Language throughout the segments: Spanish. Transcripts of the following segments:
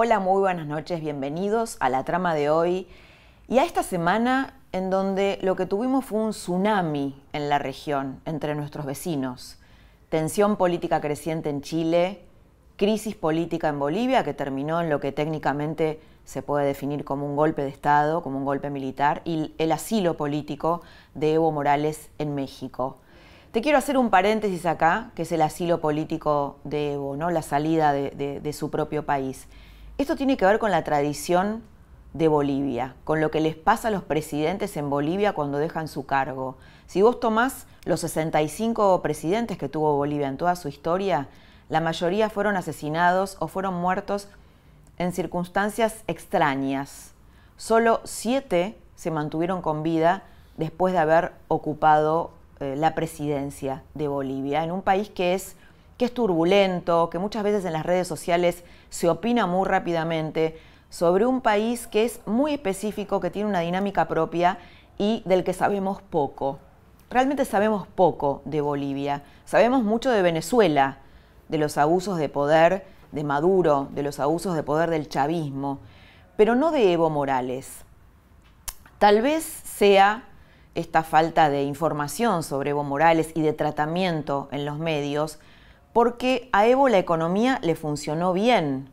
Hola, muy buenas noches, bienvenidos a la trama de hoy y a esta semana en donde lo que tuvimos fue un tsunami en la región entre nuestros vecinos, tensión política creciente en Chile, crisis política en Bolivia que terminó en lo que técnicamente se puede definir como un golpe de Estado, como un golpe militar, y el asilo político de Evo Morales en México. Te quiero hacer un paréntesis acá, que es el asilo político de Evo, ¿no? la salida de, de su propio país. Esto tiene que ver con la tradición de Bolivia, con lo que les pasa a los presidentes en Bolivia cuando dejan su cargo. Si vos tomás los 65 presidentes que tuvo Bolivia en toda su historia, la mayoría fueron asesinados o fueron muertos en circunstancias extrañas. Solo siete se mantuvieron con vida después de haber ocupado eh, la presidencia de Bolivia, en un país que es que es turbulento, que muchas veces en las redes sociales se opina muy rápidamente sobre un país que es muy específico, que tiene una dinámica propia y del que sabemos poco. Realmente sabemos poco de Bolivia. Sabemos mucho de Venezuela, de los abusos de poder de Maduro, de los abusos de poder del chavismo, pero no de Evo Morales. Tal vez sea esta falta de información sobre Evo Morales y de tratamiento en los medios porque a Evo la economía le funcionó bien.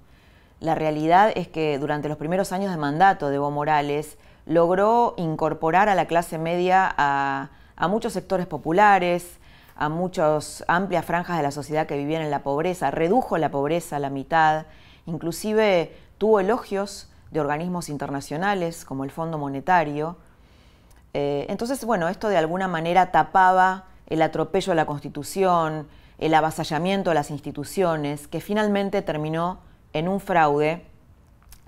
La realidad es que durante los primeros años de mandato de Evo Morales logró incorporar a la clase media a, muchos sectores populares, a muchas amplias franjas de la sociedad que vivían en la pobreza, redujo la pobreza a la mitad, inclusive tuvo elogios de organismos internacionales como el Fondo Monetario. Eh, entonces, bueno, esto de alguna manera tapaba el atropello a la Constitución, el avasallamiento a las instituciones, que finalmente terminó en un fraude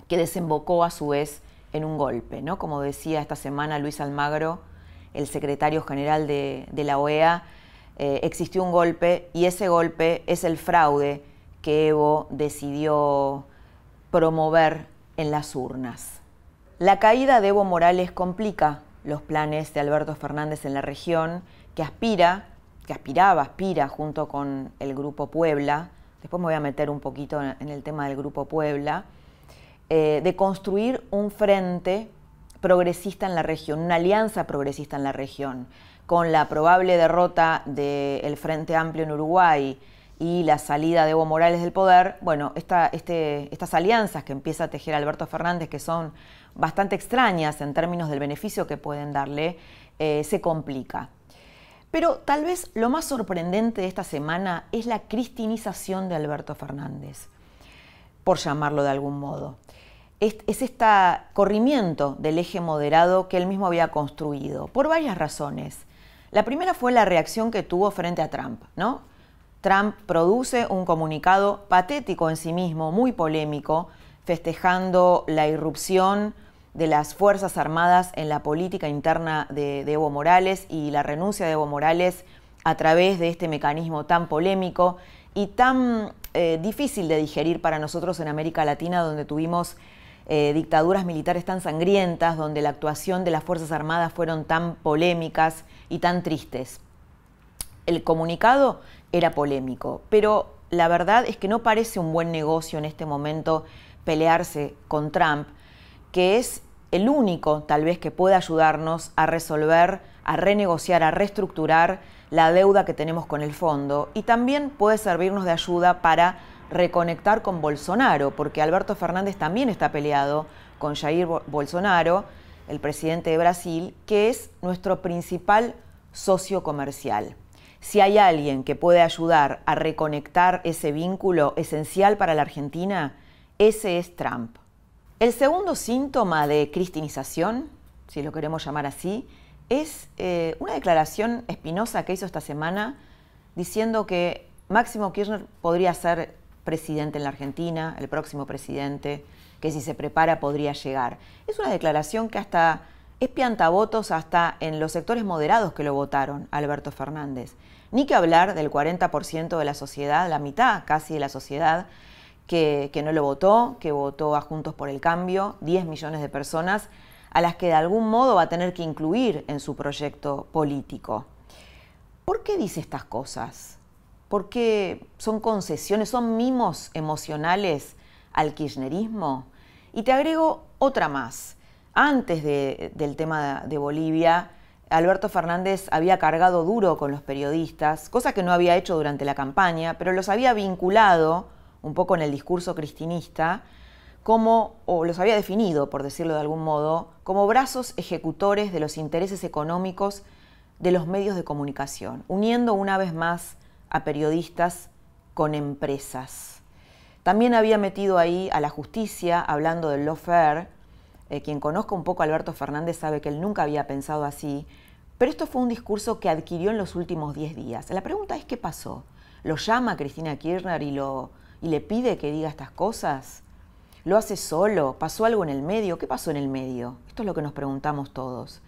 que desembocó a su vez en un golpe. ¿no? Como decía esta semana Luis Almagro, el secretario general de, la OEA, eh, existió un golpe y ese golpe es el fraude que Evo decidió promover en las urnas. La caída de Evo Morales complica los planes de Alberto Fernández en la región, que aspira que aspiraba, aspira junto con el Grupo Puebla, después me voy a meter un poquito en el tema del Grupo Puebla, eh, de construir un frente progresista en la región, una alianza progresista en la región, con la probable derrota del Frente Amplio en Uruguay y la salida de Evo Morales del poder, bueno, este, estas alianzas que empieza a tejer Alberto Fernández, que son bastante extrañas en términos del beneficio que pueden darle, eh, se complica. Pero tal vez lo más sorprendente de esta semana es la cristinización de Alberto Fernández, por llamarlo de algún modo. Es, este corrimiento del eje moderado que él mismo había construido, por varias razones. La primera fue la reacción que tuvo frente a Trump, ¿no? Trump produce un comunicado patético en sí mismo, muy polémico, festejando la irrupción de las Fuerzas Armadas en la política interna de, Evo Morales y la renuncia de Evo Morales a través de este mecanismo tan polémico y tan eh, difícil de digerir para nosotros en América Latina, donde tuvimos eh, dictaduras militares tan sangrientas, donde la actuación de las Fuerzas Armadas fueron tan polémicas y tan tristes. El comunicado era polémico, pero la verdad es que no parece un buen negocio en este momento pelearse con Trump, que es el único tal vez que puede ayudarnos a resolver, a renegociar, a reestructurar la deuda que tenemos con el fondo y también puede servirnos de ayuda para reconectar con Bolsonaro, porque Alberto Fernández también está peleado con Jair Bolsonaro, el presidente de Brasil, que es nuestro principal socio comercial. Si hay alguien que puede ayudar a reconectar ese vínculo esencial para la Argentina, ese es Trump. El segundo síntoma de cristinización, si lo queremos llamar así, es eh, una declaración espinosa que hizo esta semana diciendo que Máximo Kirchner podría ser presidente en la Argentina, el próximo presidente, que si se prepara podría llegar. Es una declaración que hasta es piantavotos hasta en los sectores moderados que lo votaron, Alberto Fernández. Ni que hablar del 40% de la sociedad, la mitad casi de la sociedad, que, no lo votó, que votó a Juntos por el Cambio, 10 millones de personas, a las que de algún modo va a tener que incluir en su proyecto político. ¿Por qué dice estas cosas? ¿Por qué son concesiones, son mimos emocionales al kirchnerismo? Y te agrego otra más. Antes del tema de Bolivia, Alberto Fernández había cargado duro con los periodistas, cosa que no había hecho durante la campaña, pero los había vinculado un poco en el discurso cristinista como, o los había definido, por decirlo de algún modo, como brazos ejecutores de los intereses económicos de los medios de comunicación, uniendo una vez más a periodistas con empresas. También había metido ahí a la justicia, hablando del lawfare. Eh, quien conozca un poco Alberto Fernández sabe que él nunca había pensado así, pero esto fue un discurso que adquirió en los últimos 10 días. La pregunta es, ¿qué pasó? ¿Lo llama Cristina Kirchner y, lo, y le pide que diga estas cosas? ¿Lo hace solo? ¿Pasó algo en el medio? ¿Qué pasó en el medio? Esto es lo que nos preguntamos todos.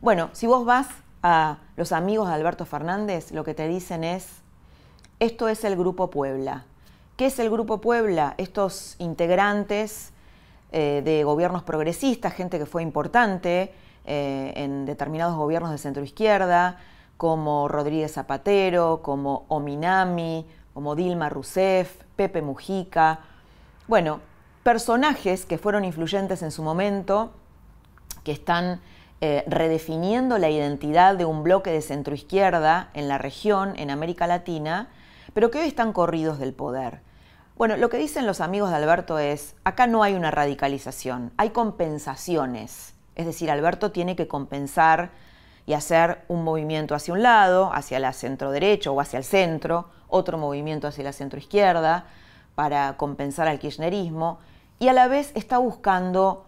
Bueno, si vos vas a los amigos de Alberto Fernández, lo que te dicen es, esto es el Grupo Puebla. ¿Qué es el Grupo Puebla? Estos integrantes eh, de gobiernos progresistas, gente que fue importante eh, en determinados gobiernos de centro izquierda, como Rodríguez Zapatero, como Ominami, como Dilma Rousseff, Pepe Mujica. Bueno, personajes que fueron influyentes en su momento, que están eh, redefiniendo la identidad de un bloque de centroizquierda en la región, en América Latina, pero que hoy están corridos del poder. Bueno, lo que dicen los amigos de Alberto es, acá no hay una radicalización, hay compensaciones. Es decir, Alberto tiene que compensar y hacer un movimiento hacia un lado, hacia la centro derecho o hacia el centro, otro movimiento hacia la centro izquierda para compensar al kirchnerismo y a la vez está buscando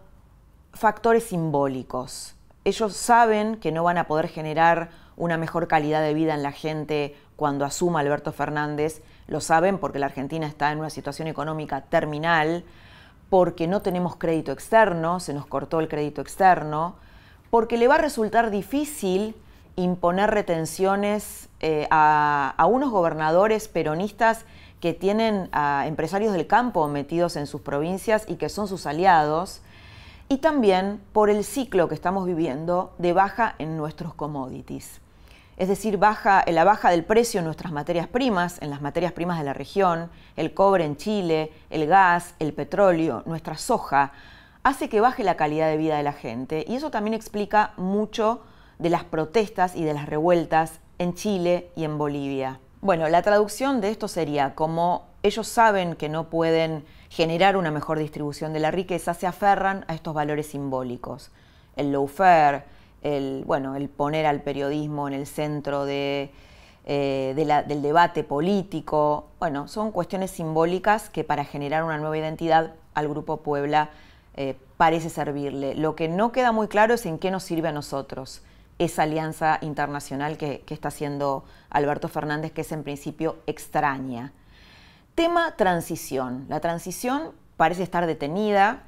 factores simbólicos. Ellos saben que no van a poder generar una mejor calidad de vida en la gente cuando asuma Alberto Fernández. Lo saben porque la Argentina está en una situación económica terminal, porque no tenemos crédito externo, se nos cortó el crédito externo, porque le va a resultar difícil imponer retenciones eh, a, unos gobernadores peronistas que tienen a empresarios del campo metidos en sus provincias y que son sus aliados, y también por el ciclo que estamos viviendo de baja en nuestros commodities. Es decir, baja, la baja del precio en nuestras materias primas, en las materias primas de la región, el cobre en Chile, el gas, el petróleo, nuestra soja, hace que baje la calidad de vida de la gente y eso también explica mucho de las protestas y de las revueltas en Chile y en Bolivia. Bueno, la traducción de esto sería como ellos saben que no pueden generar una mejor distribución de la riqueza, se aferran a estos valores simbólicos. El lawfare, el, bueno, el poner al periodismo en el centro de, eh, del debate político. Bueno, son cuestiones simbólicas que para generar una nueva identidad al Grupo Puebla eh, parece servirle. Lo que no queda muy claro es en qué nos sirve a nosotros esa alianza internacional que, está haciendo Alberto Fernández, que es en principio extraña. Tema transición. La transición parece estar detenida.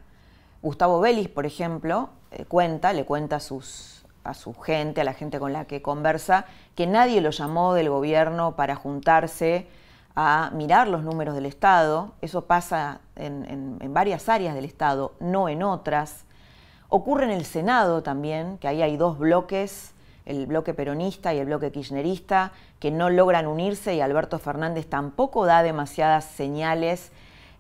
Gustavo Vélez, por ejemplo, eh, cuenta, le cuenta a, sus, a su gente, a la gente con la que conversa, que nadie lo llamó del gobierno para juntarse a mirar los números del Estado. Eso pasa en varias áreas del Estado, no en otras. Ocurre en el Senado también, que ahí hay dos bloques, el bloque peronista y el bloque kirchnerista, que no logran unirse y Alberto Fernández tampoco da demasiadas señales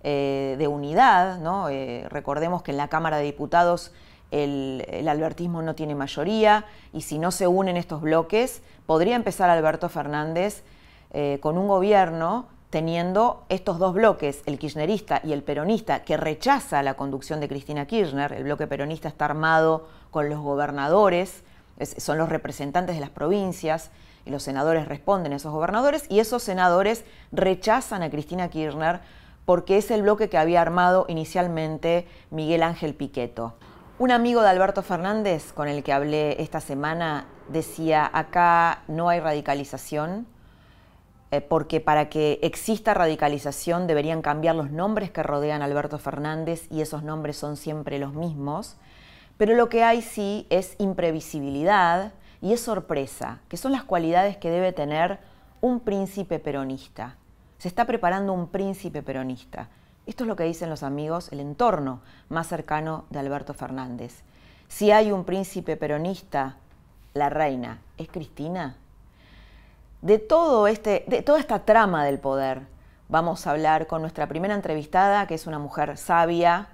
eh, de unidad. ¿no? Eh, recordemos que en la Cámara de Diputados el, albertismo no tiene mayoría y si no se unen estos bloques, podría empezar Alberto Fernández eh, con un gobierno teniendo estos dos bloques, el kirchnerista y el peronista, que rechaza la conducción de Cristina Kirchner, el bloque peronista está armado con los gobernadores, son los representantes de las provincias, y los senadores responden a esos gobernadores, y esos senadores rechazan a Cristina Kirchner porque es el bloque que había armado inicialmente Miguel Ángel Piqueto. Un amigo de Alberto Fernández con el que hablé esta semana decía, acá no hay radicalización, eh, porque para que exista radicalización deberían cambiar los nombres que rodean a Alberto Fernández y esos nombres son siempre los mismos, pero lo que hay sí es imprevisibilidad y es sorpresa, que son las cualidades que debe tener un príncipe peronista. Se está preparando un príncipe peronista. Esto es lo que dicen los amigos, el entorno más cercano de Alberto Fernández. Si hay un príncipe peronista, la reina, ¿es Cristina? De, todo este, de toda esta trama del poder, vamos a hablar con nuestra primera entrevistada, que es una mujer sabia,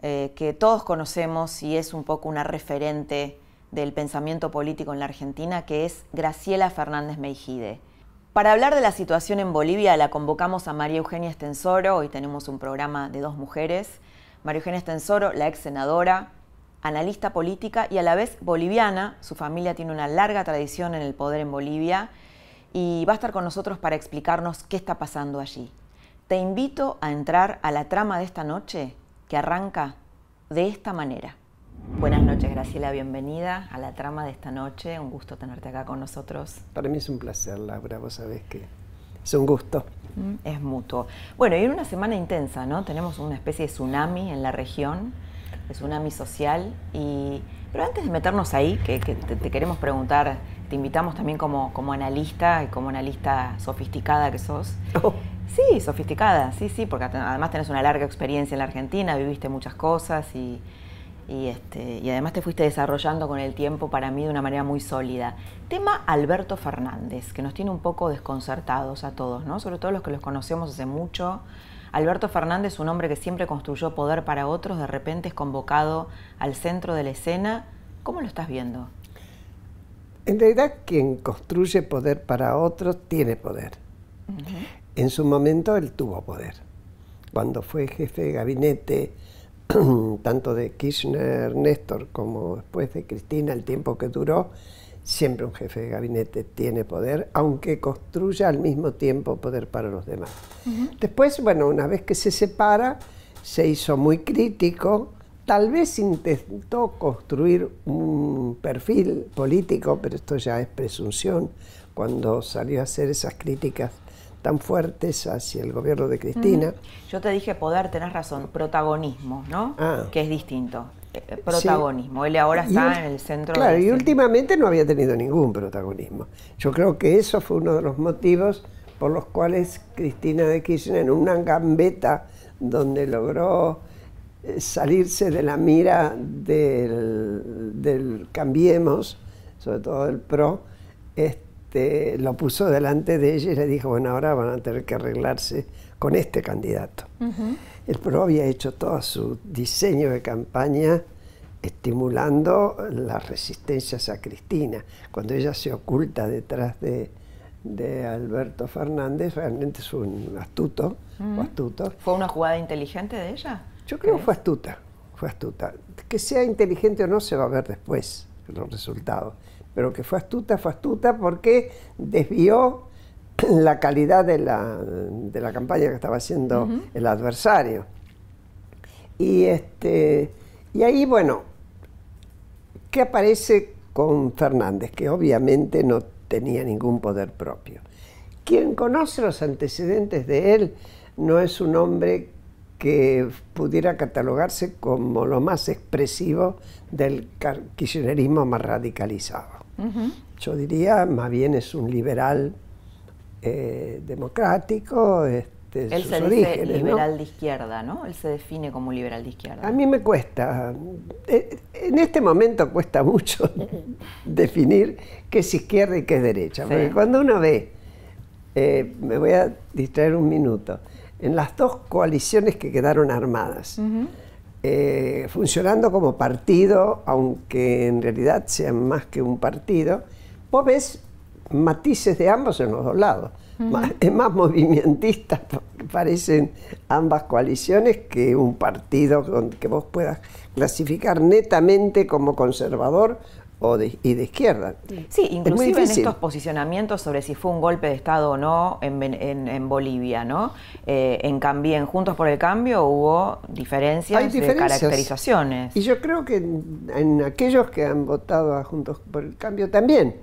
eh, que todos conocemos y es un poco una referente del pensamiento político en la Argentina, que es Graciela Fernández Meijide. Para hablar de la situación en Bolivia la convocamos a María Eugenia Estensoro, hoy tenemos un programa de dos mujeres. María Eugenia Estensoro, la ex senadora, analista política y a la vez boliviana, su familia tiene una larga tradición en el poder en Bolivia y va a estar con nosotros para explicarnos qué está pasando allí. Te invito a entrar a la trama de esta noche que arranca de esta manera. Buenas noches, Graciela, bienvenida a la trama de esta noche. Un gusto tenerte acá con nosotros. Para mí es un placer, Laura, vos sabés que es un gusto. Mm, es mutuo. Bueno, y en una semana intensa, ¿no? Tenemos una especie de tsunami en la región, de tsunami social. Y... Pero antes de meternos ahí, que, te, queremos preguntar, te invitamos también como, como analista y como analista sofisticada que sos. Oh. Sí, sofisticada, sí, sí, porque además tenés una larga experiencia en la Argentina, viviste muchas cosas y y, este, y además te fuiste desarrollando con el tiempo para mí de una manera muy sólida. Tema Alberto Fernández, que nos tiene un poco desconcertados a todos, ¿no? sobre todo los que los conocemos hace mucho. Alberto Fernández, un hombre que siempre construyó poder para otros, de repente es convocado al centro de la escena. ¿Cómo lo estás viendo? En realidad, quien construye poder para otros tiene poder. En su momento él tuvo poder. Cuando fue jefe de gabinete tanto de Kirchner, Néstor, como después de Cristina, el tiempo que duró, siempre un jefe de gabinete tiene poder, aunque construya al mismo tiempo poder para los demás. Después, bueno, una vez que se separa, se hizo muy crítico, tal vez intentó construir un perfil político, pero esto ya es presunción, cuando salió a hacer esas críticas tan fuertes hacia el gobierno de Cristina. Yo te dije poder, tenés razón, protagonismo, ¿no? Ah. Que es distinto. Eh, eh, protagonismo. Él ahora está en el centro. Claro, y últimamente no había tenido ningún protagonismo. Yo creo que eso fue uno de los motivos por los cuales Cristina de Kirchner, en una gambeta donde logró salirse de la mira del, del Cambiemos, sobre todo del PRO, este, lo puso delante de ella y le dijo, bueno, ahora van a tener que arreglarse con este candidato. El PRO había hecho todo su diseño de campaña estimulando las resistencias a Cristina. Cuando ella se oculta detrás de, Alberto Fernández, realmente es un astuto, astuto. ¿Fue una jugada inteligente de ella? Yo creo que fue astuta, fue astuta. Que sea inteligente o no se va a ver después los resultados pero que fue astuta, fue astuta porque desvió la calidad de la, de la campaña que estaba haciendo el adversario. Y, este, y ahí, bueno, ¿qué aparece con Fernández? Que obviamente no tenía ningún poder propio. Quien conoce los antecedentes de él no es un hombre que pudiera catalogarse como lo más expresivo del kirchnerismo más radicalizado. Yo diría, más bien es un liberal eh, democrático. Este, Él se dice liberal de izquierda, ¿no? Él se define como liberal de izquierda. A mí me cuesta, eh, en este momento cuesta mucho definir qué es izquierda y qué es derecha, porque cuando uno ve, eh, me voy a distraer un minuto, en las dos coaliciones que quedaron armadas, eh, funcionando como partido, aunque en realidad sean más que un partido, vos ves matices de ambos en los dos lados. Es más movimentistas parecen ambas coaliciones que un partido que vos puedas clasificar netamente como conservador o de, y de izquierda. Sí, inclusive en estos posicionamientos sobre si fue un golpe de Estado o no en, en, Bolivia, ¿no? Eh, en, cambio, Juntos por el Cambio hubo diferencias, de caracterizaciones. Y yo creo que en, aquellos que han votado a Juntos por el Cambio también.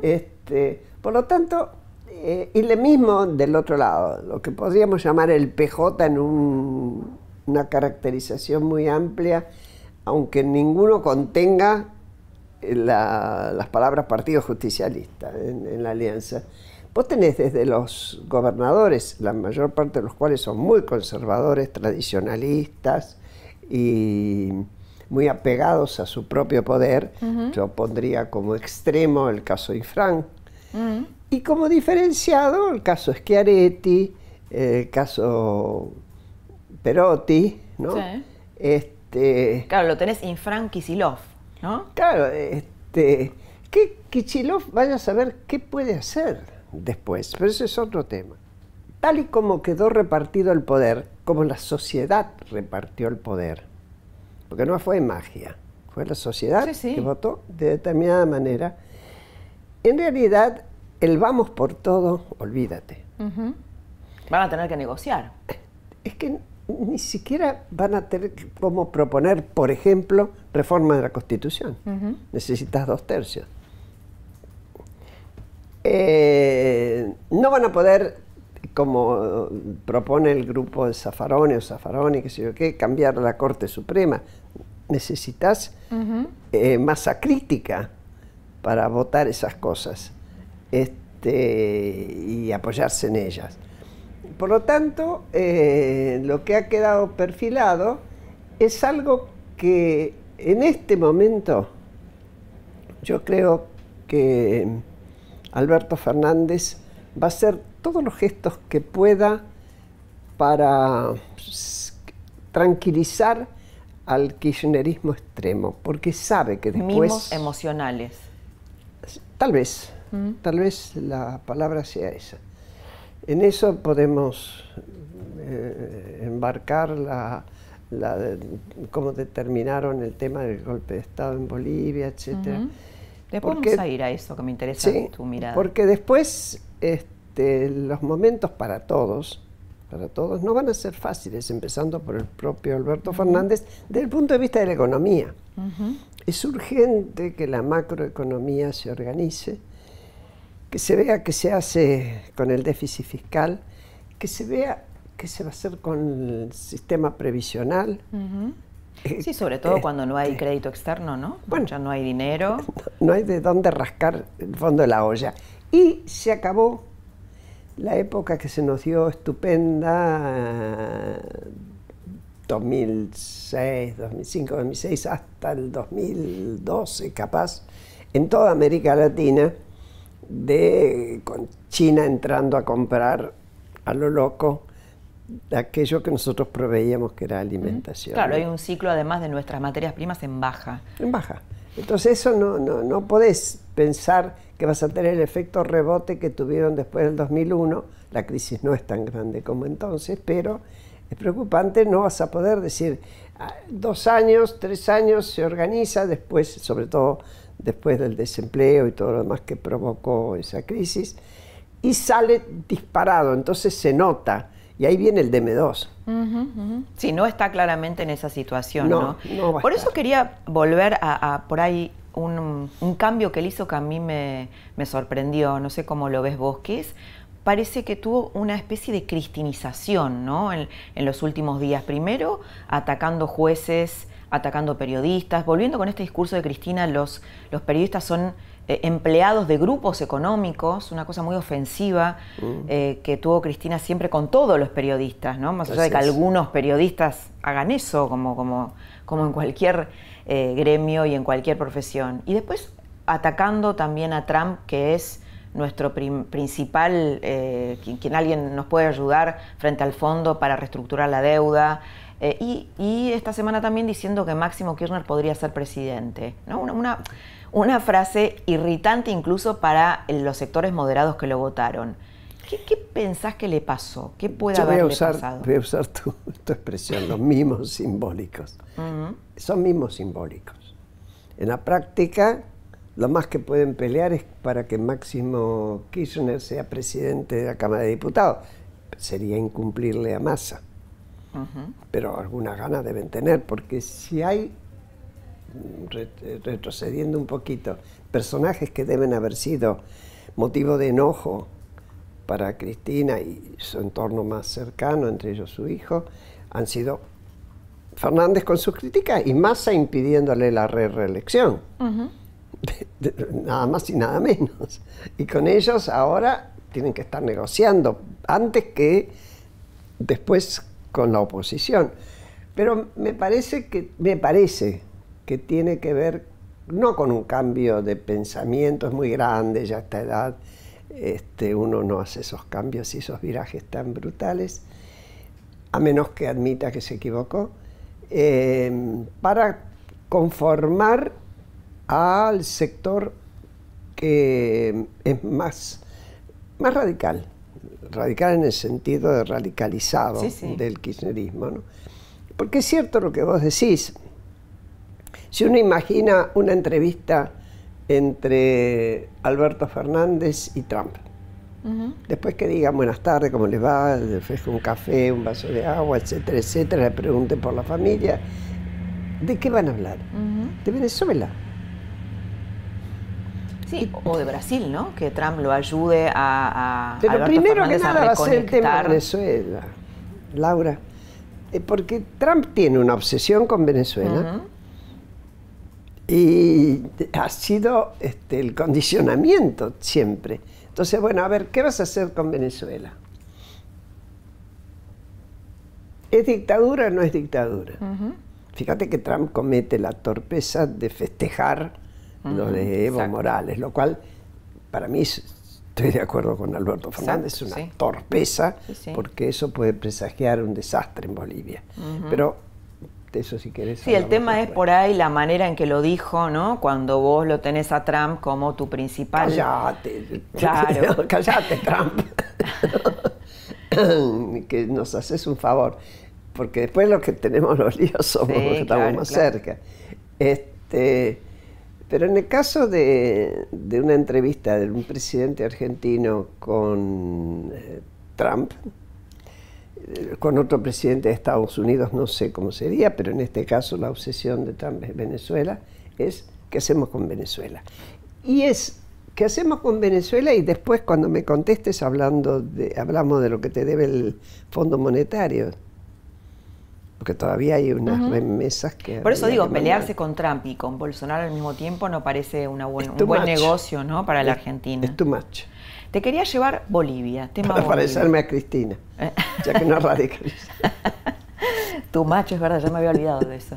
este, por lo tanto, eh, y lo mismo del otro lado, lo que podríamos llamar el PJ en una caracterización muy amplia, aunque ninguno contenga las palabras Partido Justicialista en, la alianza. Vos tenés desde los gobernadores, la mayor parte de los cuales son muy conservadores, tradicionalistas y muy apegados a su propio poder. Yo pondría como extremo el caso Ifrán. Y como diferenciado el caso Schiaretti, el caso Perotti, ¿no? Este, claro, lo tenés Infran Kisilov. ¿No? Claro, este, que Kichilov vaya a saber qué puede hacer después, pero ese es otro tema. Tal y como quedó repartido el poder, como la sociedad repartió el poder, porque no fue magia, fue la sociedad que votó de determinada manera, en realidad el vamos por todo, olvídate. Van a tener que negociar. Es que ni siquiera van a tener como proponer, por ejemplo, reforma de la Constitución. Necesitas dos tercios. Eh, no van a poder, como propone el grupo de Zafaroni o Zafaroni, que sé yo qué, cambiar la Corte Suprema. Necesitas eh, masa crítica para votar esas cosas este, y apoyarse en ellas. Por lo tanto, eh, lo que ha quedado perfilado es algo que en este momento yo creo que Alberto Fernández va a hacer todos los gestos que pueda para tranquilizar al kirchnerismo extremo, porque sabe que después... Mimos emocionales. Tal vez, mm. tal vez la palabra sea esa. En eso podemos eh, embarcar la, cómo determinaron el tema del golpe de Estado en Bolivia, etcétera. Después vamos a ir a eso que me interesa tu mirada. Porque después este, los momentos para todos, para todos, no van a ser fáciles, empezando por el propio Alberto Fernández, desde el punto de vista de la economía. Es urgente que la macroeconomía se organice que se vea qué se hace con el déficit fiscal, que se vea qué se va a hacer con el sistema previsional. Eh, sí, sobre todo cuando no hay este, crédito externo, ¿no? Bueno, ya no hay dinero. No hay de dónde rascar el fondo de la olla. Y se acabó la época que se nos dio estupenda, 2006, 2005, 2006, hasta el 2012 capaz, en toda América Latina, de con China entrando a comprar a lo loco aquello que nosotros proveíamos que era alimentación. Claro, hay un ciclo además de nuestras materias primas en baja. En baja. Entonces eso no, no, no podés pensar que vas a tener el efecto rebote que tuvieron después del 2001. La crisis no es tan grande como entonces, pero es preocupante, no vas a poder decir, ah, dos años, tres años se organiza, después, sobre todo después del desempleo y todo lo demás que provocó esa crisis, y sale disparado, entonces se nota, y ahí viene el DM2. Sí, no está claramente en esa situación, ¿no? por eso quería volver a, por ahí un, cambio que él hizo que a mí me, sorprendió, no sé cómo lo ves vos, que es parece que tuvo una especie de cristinización ¿no? en, en, los últimos días. Primero, atacando jueces atacando periodistas. Volviendo con este discurso de Cristina, los, los periodistas son eh, empleados de grupos económicos, una cosa muy ofensiva mm. eh, que tuvo Cristina siempre con todos los periodistas, ¿no? Más allá de que algunos periodistas hagan eso, como, como, como en cualquier eh, gremio y en cualquier profesión. Y después atacando también a Trump, que es nuestro principal, quien, quien, alguien nos puede ayudar frente al fondo para reestructurar la deuda, eh, y, esta semana también diciendo que Máximo Kirchner podría ser presidente. Una, una, frase irritante incluso para los sectores moderados que lo votaron. ¿Qué, pensás que le pasó? ¿Qué puede haberle pasado? Voy a usar tu, expresión, los mimos simbólicos. Son mimos simbólicos. En la práctica lo más que pueden pelear es para que Máximo Kirchner sea presidente de la Cámara de Diputados. Sería incumplirle a Massa. Pero algunas ganas deben tener, porque si hay, retrocediendo un poquito, personajes que deben haber sido motivo de enojo para Cristina y su entorno más cercano, entre ellos su hijo, han sido Fernández con sus críticas y Massa impidiéndole la re reelección. nada más y nada menos. Y con ellos ahora tienen que estar negociando, antes que después con la oposición. Pero me parece que, me parece que tiene que ver no con un cambio de pensamiento, es muy grande ya esta edad, este, uno no hace esos cambios y esos virajes tan brutales, a menos que admita que se equivocó, eh, para conformar al sector que es más, más radical, radical en el sentido de radicalizado del kirchnerismo. Porque es cierto lo que vos decís, si uno imagina una entrevista entre Alberto Fernández y Trump, después que digan buenas tardes, cómo les va, le ofrezco un café, un vaso de agua, etcétera, etcétera, le pregunten por la familia, ¿de qué van a hablar? De Venezuela. Sí, o de Brasil, ¿no? Que Trump lo ayude a... a Pero primero que nada va a ser el tema de Venezuela, Laura. Eh, porque Trump tiene una obsesión con Venezuela. Y ha sido este, el condicionamiento siempre. Entonces, bueno, a ver, ¿qué vas a hacer con Venezuela? ¿Es dictadura o no es dictadura? Fíjate que Trump comete la torpeza de festejar lo de Evo Morales, lo cual para mí estoy de acuerdo con Alberto Fernández, es una torpeza, porque eso puede presagiar un desastre en Bolivia. Pero de eso si querés. Sí, el tema es por ahí la manera en que lo dijo, ¿no? Cuando vos lo tenés a Trump como tu principal. Callate, claro. callate, Trump. que nos haces un favor. Porque después los que tenemos los líos somos los que estamos más cerca. Este, pero en el caso de, una entrevista de un presidente argentino con eh, Trump, eh, con otro presidente de Estados Unidos, no sé cómo sería, pero en este caso la obsesión de Trump es Venezuela, es ¿qué hacemos con Venezuela? Y es ¿qué hacemos con Venezuela? Y después cuando me contestes hablando de, hablamos de lo que te debe el Fondo Monetario porque todavía hay unas remesas que... Por eso digo, pelearse con Trump y con Bolsonaro al mismo tiempo no parece una un buen negocio ¿no? para la Argentina. Es too much. Te quería llevar Bolivia, tema Para parecerme a Cristina, ya que no radicaliza. tu macho, es verdad, ya me había olvidado de eso.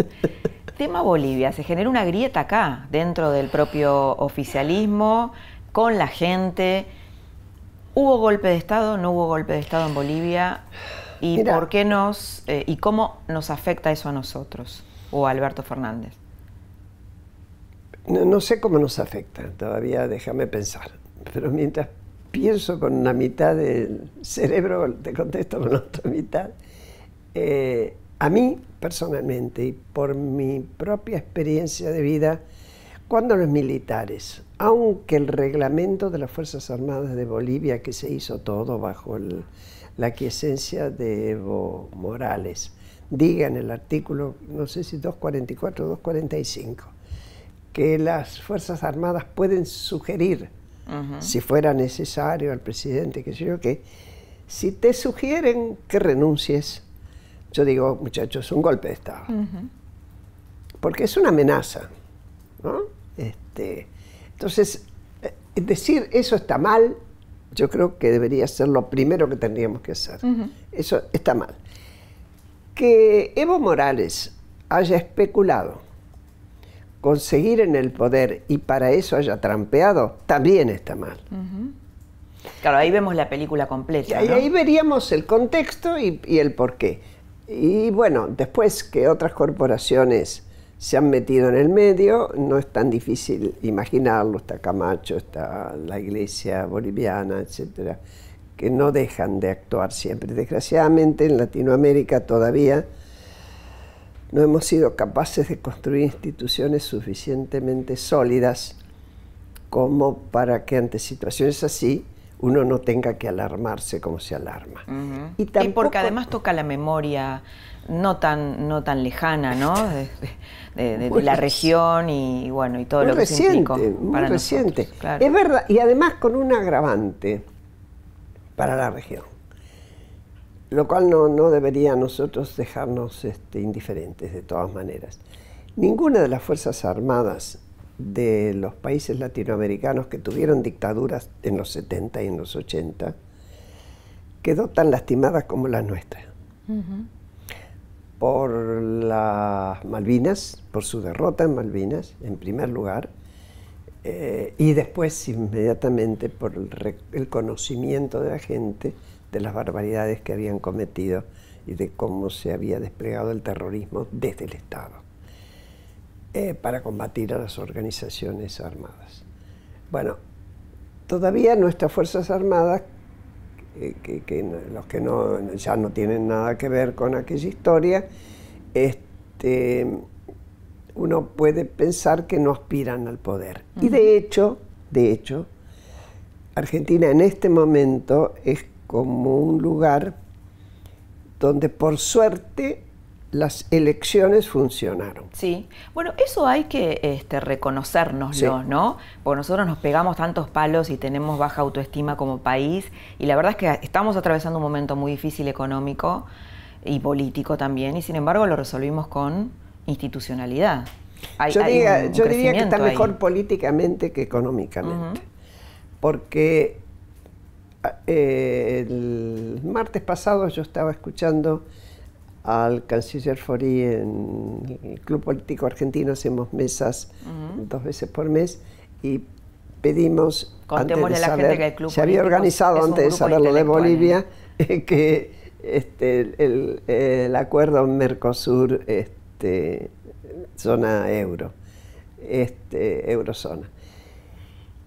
tema Bolivia, se genera una grieta acá, dentro del propio oficialismo, con la gente. ¿Hubo golpe de Estado? ¿No hubo golpe de Estado en Bolivia? ¿Y por qué nos eh, y cómo nos afecta eso a nosotros o a Alberto Fernández? No, sé cómo nos afecta, todavía déjame pensar. Pero mientras pienso con una mitad del cerebro, te contesto con la otra mitad. Eh, a mí, personalmente, y por mi propia experiencia de vida, cuando los militares, aunque el reglamento de las Fuerzas Armadas de Bolivia, que se hizo todo bajo el, la quiesencia de Evo Morales. Diga en el artículo, no sé si 244 o 245, que las Fuerzas Armadas pueden sugerir, si fuera necesario al presidente, que sé yo qué, si te sugieren que renuncies, yo digo, muchachos, es un golpe de Estado. Porque es una amenaza. ¿no? Este, entonces, eh, decir eso está mal, yo creo que debería ser lo primero que tendríamos que hacer. Eso está mal. Que Evo Morales haya especulado conseguir en el poder y para eso haya trampeado, también está mal. Claro, ahí vemos la película completa. Y ahí veríamos el contexto y, y el porqué. Y bueno, después que otras corporaciones se han metido en el medio, no es tan difícil imaginarlo, está Camacho, está la iglesia boliviana, etcétera, que no dejan de actuar siempre. Desgraciadamente en Latinoamérica todavía no hemos sido capaces de construir instituciones suficientemente sólidas como para que ante situaciones así uno no tenga que alarmarse como se alarma. y, porque además toca la memoria no tan, no tan lejana, ¿no? De, la región y bueno y todo lo que reciente, muy reciente. Es verdad, y además con un agravante para la región, lo cual no, no debería nosotros dejarnos este, indiferentes de todas maneras. Ninguna de las Fuerzas Armadas de los países latinoamericanos que tuvieron dictaduras en los 70 y en los 80 quedó tan lastimada como la nuestra. Por las Malvinas, por su derrota en Malvinas, en primer lugar, eh, y después inmediatamente por el, conocimiento de la gente de las barbaridades que habían cometido y de cómo se había desplegado el terrorismo desde el Estado. Eh, para combatir a las organizaciones armadas. Bueno, todavía nuestras Fuerzas Armadas, eh, que, los que no, ya no tienen nada que ver con aquella historia, este, uno puede pensar que no aspiran al poder. Y de hecho, de hecho, Argentina en este momento es como un lugar donde por suerte las elecciones funcionaron. Sí, bueno, eso hay que este, reconocérnoslo, ¿no? Porque nosotros nos pegamos tantos palos y tenemos baja autoestima como país y la verdad es que estamos atravesando un momento muy difícil económico y político también y sin embargo lo resolvimos con institucionalidad. yo, diría, que está mejor políticamente que económicamente, porque eh, el martes pasado yo estaba escuchando al canciller Fori en el Club Político Argentino, hacemos mesas dos veces por mes y pedimos, antes de saber, que el Club se había organizado antes de saber lo de Bolivia, que este, el, acuerdo Mercosur, este, zona euro, este, eurozona.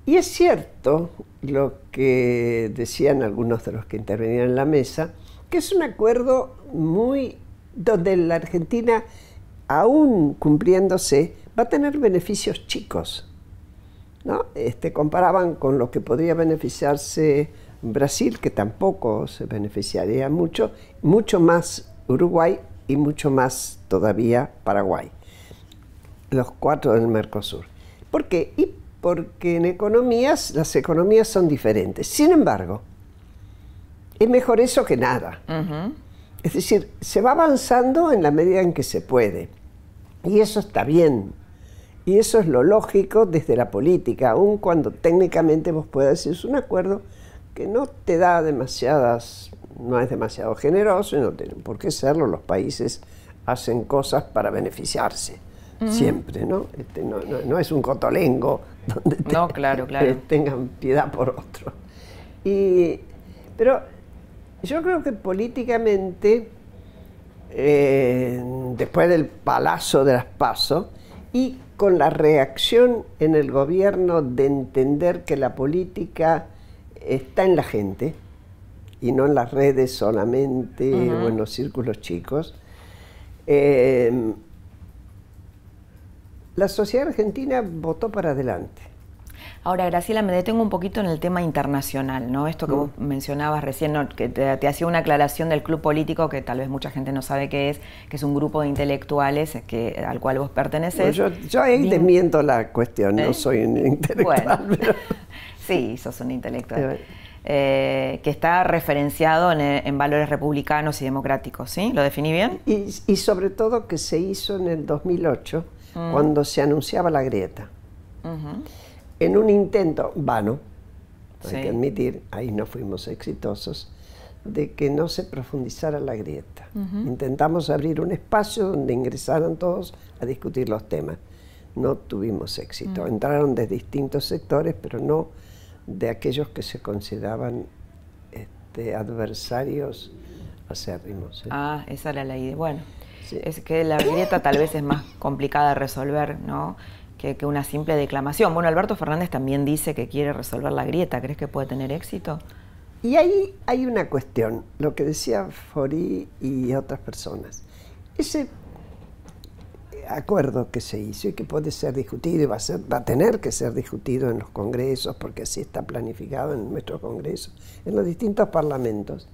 Y es cierto lo que decían algunos de los que intervenían en la mesa, que es un acuerdo muy donde la Argentina, aún cumpliéndose, va a tener beneficios chicos. ¿no? Este, comparaban con lo que podría beneficiarse Brasil, que tampoco se beneficiaría mucho, mucho más Uruguay y mucho más todavía Paraguay. Los cuatro del Mercosur. ¿Por qué? Y porque en economías, las economías son diferentes. Sin embargo, es mejor eso que nada. Es decir, se va avanzando en la medida en que se puede. Y eso está bien. Y eso es lo lógico desde la política, aun cuando técnicamente vos puedas decir, es un acuerdo que no te da demasiadas, no es demasiado generoso y no tienen por qué serlo. Los países hacen cosas para beneficiarse, siempre, ¿no? Este, ¿no? es un cotolengo donde no, claro, claro. tengan piedad por otro. Y, pero yo creo que políticamente, eh, después del palazo de las pasos, y con la reacción en el gobierno de entender que la política está en la gente y no en las redes solamente o en los círculos chicos, eh, la sociedad argentina votó para adelante. Ahora, Graciela, me detengo un poquito en el tema internacional, ¿no? Esto que vos mm. mencionabas recién, que te, hacía una aclaración del club político, que tal vez mucha gente no sabe qué es, que es un grupo de intelectuales que, al cual vos perteneces. yo, ahí desmiento la cuestión, no ¿Eh? soy un intelectual. sí, sos un intelectual. Eh, que está referenciado en, valores republicanos y democráticos, ¿sí? ¿Lo definí bien? Y, sobre todo que se hizo en el 2008, mm. cuando se anunciaba la grieta en un intento vano, hay que admitir, ahí no fuimos exitosos, de que no se profundizara la grieta. Intentamos abrir un espacio donde ingresaran todos a discutir los temas. No tuvimos éxito. Entraron de distintos sectores, pero no de aquellos que se consideraban este, adversarios acérrimos. ¿eh? Ah, esa era la idea. Bueno, es que la grieta tal vez es más complicada de resolver, ¿no? Que, una simple declamación. Bueno, Alberto Fernández también dice que quiere resolver la grieta. ¿Crees que puede tener éxito? Y ahí hay una cuestión, lo que decía Fori y otras personas. Ese, acuerdo que se hizo y que puede ser discutido y va a, ser, va a tener que ser discutido en los congresos, porque así está planificado en nuestro congreso, en los distintos parlamentos,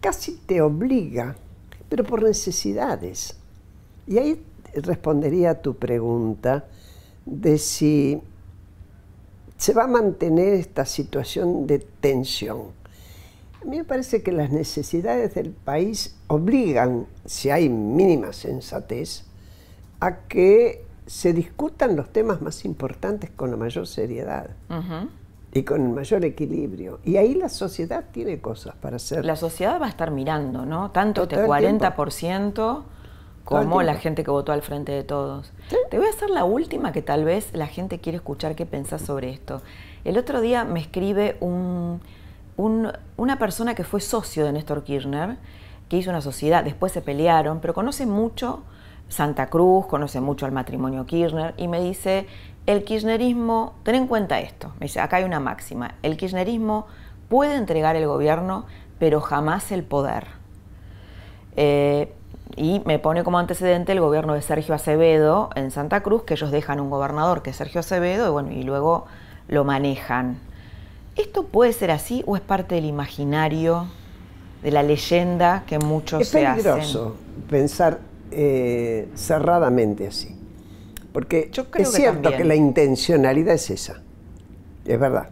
casi te obliga, pero por necesidades. Y ahí respondería a tu pregunta de si se va a mantener esta situación de tensión a mí me parece que las necesidades del país obligan, si hay mínima sensatez, a que se discutan los temas más importantes con la mayor seriedad y con el mayor equilibrio. Y ahí la sociedad tiene cosas para hacer. La sociedad va a estar mirando, ¿no? Tanto este 40% como la gente que votó al frente de todos. Te voy a hacer la última que tal vez la gente quiere escuchar qué pensás sobre esto. El otro día me escribe un una persona que fue socio de Néstor Kirchner, que hizo una sociedad, después se pelearon, pero conoce mucho Santa Cruz, conoce mucho al matrimonio Kirchner y me dice, el kirchnerismo, ten en cuenta esto, me dice, acá hay una máxima, el kirchnerismo puede entregar el gobierno, pero jamás el poder. Eh, y me pone como antecedente el gobierno de Sergio Acevedo en Santa Cruz, que ellos dejan un gobernador que es Sergio Acevedo y, bueno, y luego lo manejan. ¿Esto puede ser así o es parte del imaginario, de la leyenda que muchos se hacen? Es peligroso pensar eh, cerradamente así. Porque es cierto que la intencionalidad es esa. Es verdad.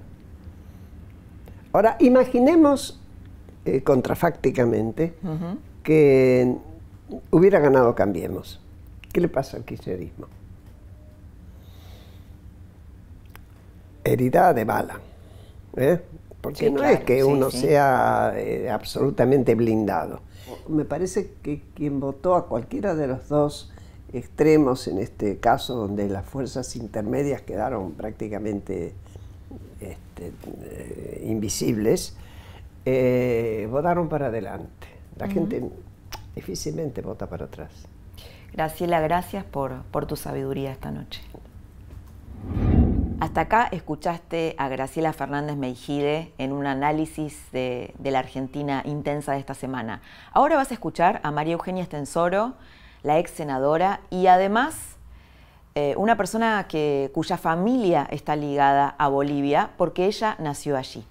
Ahora, imaginemos eh, contrafácticamente que hubiera ganado Cambiemos. ¿Qué le pasa al kirchnerismo? Herida de bala ¿eh? porque no es que uno sea eh, absolutamente blindado. Me parece que quien votó a cualquiera de los dos extremos, en este caso donde las fuerzas intermedias quedaron prácticamente este, eh, invisibles, votaron para adelante. La gente difícilmente vota para atrás. Graciela, gracias por, por tu sabiduría esta noche. Hasta acá escuchaste a Graciela Fernández Meijide en un análisis de, la Argentina intensa de esta semana. Ahora vas a escuchar a María Eugenia Estensoro, la ex senadora, y además eh, una persona que, cuya familia está ligada a Bolivia porque ella nació allí.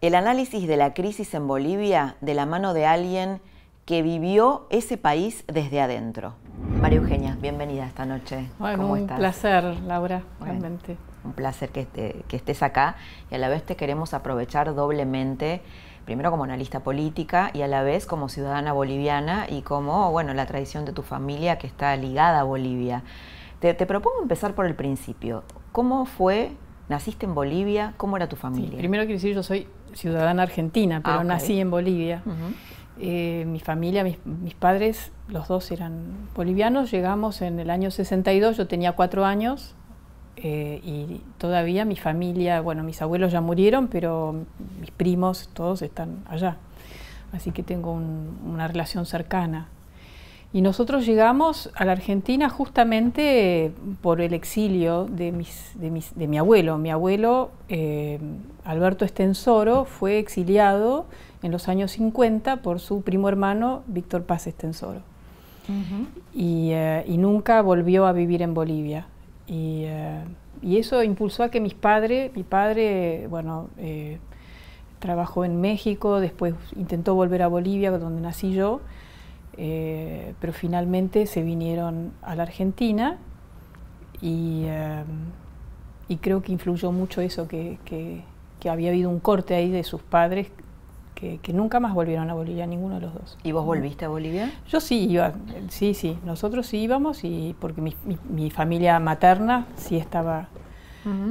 El análisis de la crisis en Bolivia de la mano de alguien que vivió ese país desde adentro. María Eugenia, bienvenida esta noche. Bueno, un placer, Laura, realmente. Un placer que, que estés acá y a la vez te queremos aprovechar doblemente primero como analista política y a la vez como ciudadana boliviana y como, bueno, la tradición de tu familia que está ligada a Bolivia. Te, propongo empezar por el principio. ¿Cómo fue? ¿Naciste en Bolivia? ¿Cómo era tu familia? primero quiero decir, yo soy ciudadana argentina, pero ah, nací en Bolivia. Eh, mi familia, mis, padres, los dos eran bolivianos, llegamos en el año 62, yo tenía cuatro años eh, y todavía mi familia, bueno, mis abuelos ya murieron, pero mis primos todos están allá, así que tengo una relación cercana. Y nosotros llegamos a la Argentina justamente por el exilio de, mis, de, mi abuelo. Mi abuelo, eh, Alberto Estensoro, fue exiliado en los años 50 por su primo hermano Víctor Paz Estensoro. Eh, y, nunca volvió a vivir en Bolivia. Eh, y, eso impulsó a que mis padres, mi padre, bueno, eh, trabajó en México, después intentó volver a Bolivia, donde nací yo, pero finalmente se vinieron a la Argentina y, creo que influyó mucho eso, que, que había habido un corte ahí de sus padres que, nunca más volvieron a Bolivia, ninguno de los dos. ¿Y vos volviste a Bolivia? Yo sí iba, sí, sí, nosotros sí íbamos y porque mi, familia materna sí estaba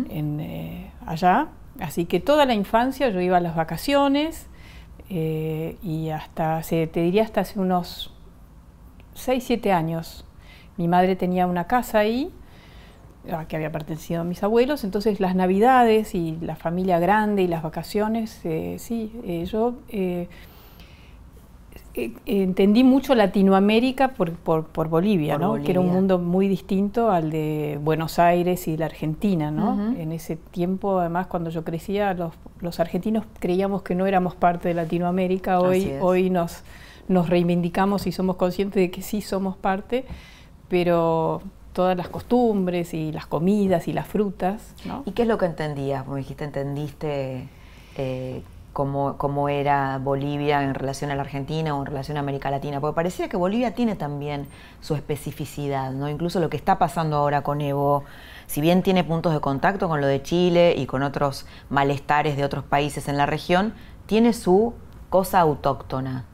en, eh, allá, así que toda la infancia yo iba a las vacaciones eh, y hasta, se, te diría hasta hace unos 6, 7 años, mi madre tenía una casa ahí que había pertenecido a mis abuelos, entonces las navidades y la familia grande y las vacaciones, eh, sí, eh, yo eh, eh, entendí mucho Latinoamérica por, por, Bolivia, ¿no? que era un mundo muy distinto al de Buenos Aires y la Argentina. ¿no? En ese tiempo, además, cuando yo crecía, los, los, argentinos creíamos que no éramos parte de Latinoamérica. Hoy, hoy nos, nos reivindicamos y somos conscientes de que sí somos parte, pero todas las costumbres y las comidas y las frutas. ¿no? ¿Y qué es lo que entendías? Como dijiste, entendiste eh, cómo, era Bolivia en relación a la Argentina o en relación a América Latina, porque parecía que Bolivia tiene también su especificidad, ¿no? Incluso lo que está pasando ahora con Evo, si bien tiene puntos de contacto con lo de Chile y con otros malestares de otros países en la región, tiene su cosa autóctona.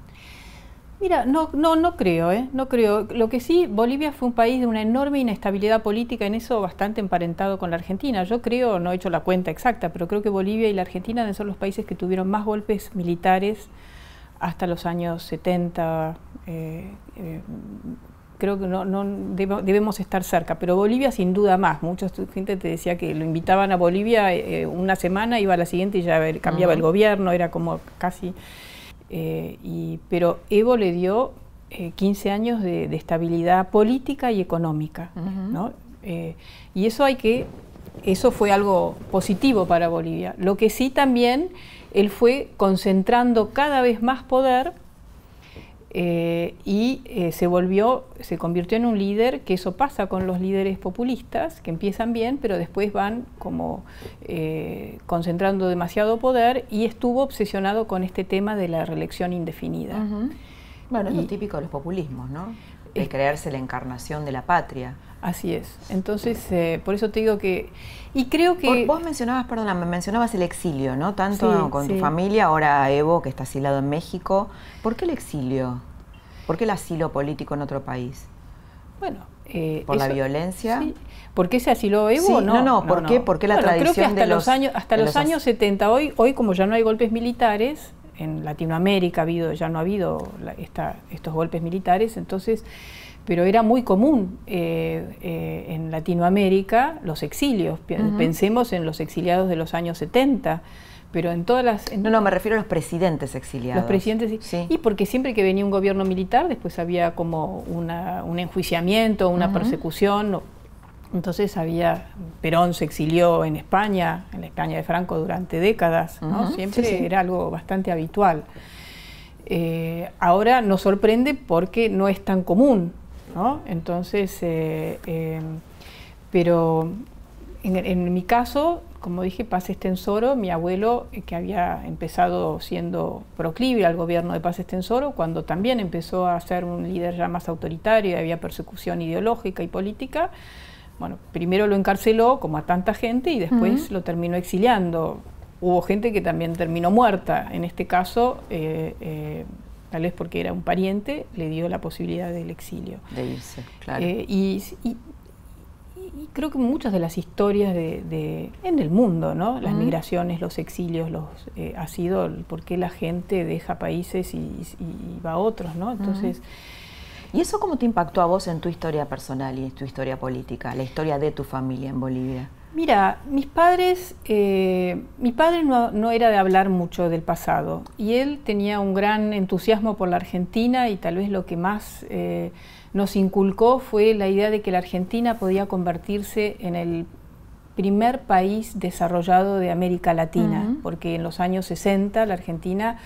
Mira, no, no, no creo, ¿eh? No creo. Lo que sí, Bolivia fue un país de una enorme inestabilidad política, en eso bastante emparentado con la Argentina. Yo creo, no he hecho la cuenta exacta, pero creo que Bolivia y la Argentina son los países que tuvieron más golpes militares hasta los años 70. Eh, eh, creo que no, no debemos estar cerca, pero Bolivia sin duda más. Mucha gente te decía que lo invitaban a Bolivia eh, una semana, iba a la siguiente y ya cambiaba el gobierno, era como casi eh, y, pero Evo le dio 15 eh, años de, estabilidad política y económica. Eh, y eso hay que, eso fue algo positivo para Bolivia. Lo que sí también, él fue concentrando cada vez más poder eh, y eh, se volvió, se convirtió en un líder, que eso pasa con los líderes populistas, que empiezan bien, pero después van como eh, concentrando demasiado poder y estuvo obsesionado con este tema de la reelección indefinida. Bueno, es lo típico de los populismos, ¿no? El crearse la encarnación de la patria. Así es. Entonces, por eso te digo que... Y creo que... Vos mencionabas, perdona, me mencionabas el exilio, ¿no? Tanto con tu familia, ahora Evo, que está asilado en México. ¿Por qué el exilio? ¿Por qué el asilo político en otro país? Bueno, eh, por la violencia. Sí. ¿Por qué se asiló Evo? no, no, ¿por qué? ¿Por qué la tradición creo que hasta los, años hasta los, años 70 hoy hoy como ya no hay golpes militares en Latinoamérica ha habido ya no ha habido estos golpes militares, entonces pero era muy común eh, eh, en Latinoamérica los exilios. Pensemos en los exiliados de los años 70 pero en todas las... no, no, me refiero a los presidentes exiliados. Los presidentes, sí. Y porque siempre que venía un gobierno militar, después había como una, un enjuiciamiento, una persecución. Entonces había, Perón se exilió en España, en la España de Franco durante décadas, ¿no? Siempre era algo bastante habitual. Eh, ahora nos sorprende porque no es tan común, ¿no? Entonces, eh, eh, pero en, mi caso como dije, Paz Estensoro, mi abuelo, eh, que había empezado siendo proclive al gobierno de Paz Estensoro, cuando también empezó a ser un líder ya más autoritario había persecución ideológica y política, bueno, primero lo encarceló, como a tanta gente, y después lo terminó exiliando. Hubo gente que también terminó muerta. En este caso, eh, eh, tal vez porque era un pariente, le dio la posibilidad del exilio. De irse, claro. y, y creo que muchas de las historias de, en el mundo, ¿no? Las migraciones, los exilios, los eh, ha sido por qué la gente deja países y, va a otros, ¿no? Entonces. ¿Y eso cómo te impactó a vos en tu historia personal y en tu historia política, la historia de tu familia en Bolivia? Mira, mis padres, eh, mi padre no, no, era de hablar mucho del pasado y él tenía un gran entusiasmo por la Argentina y tal vez lo que más eh, nos inculcó fue la idea de que la Argentina podía convertirse en el primer país desarrollado de América Latina, porque en los años 60 la Argentina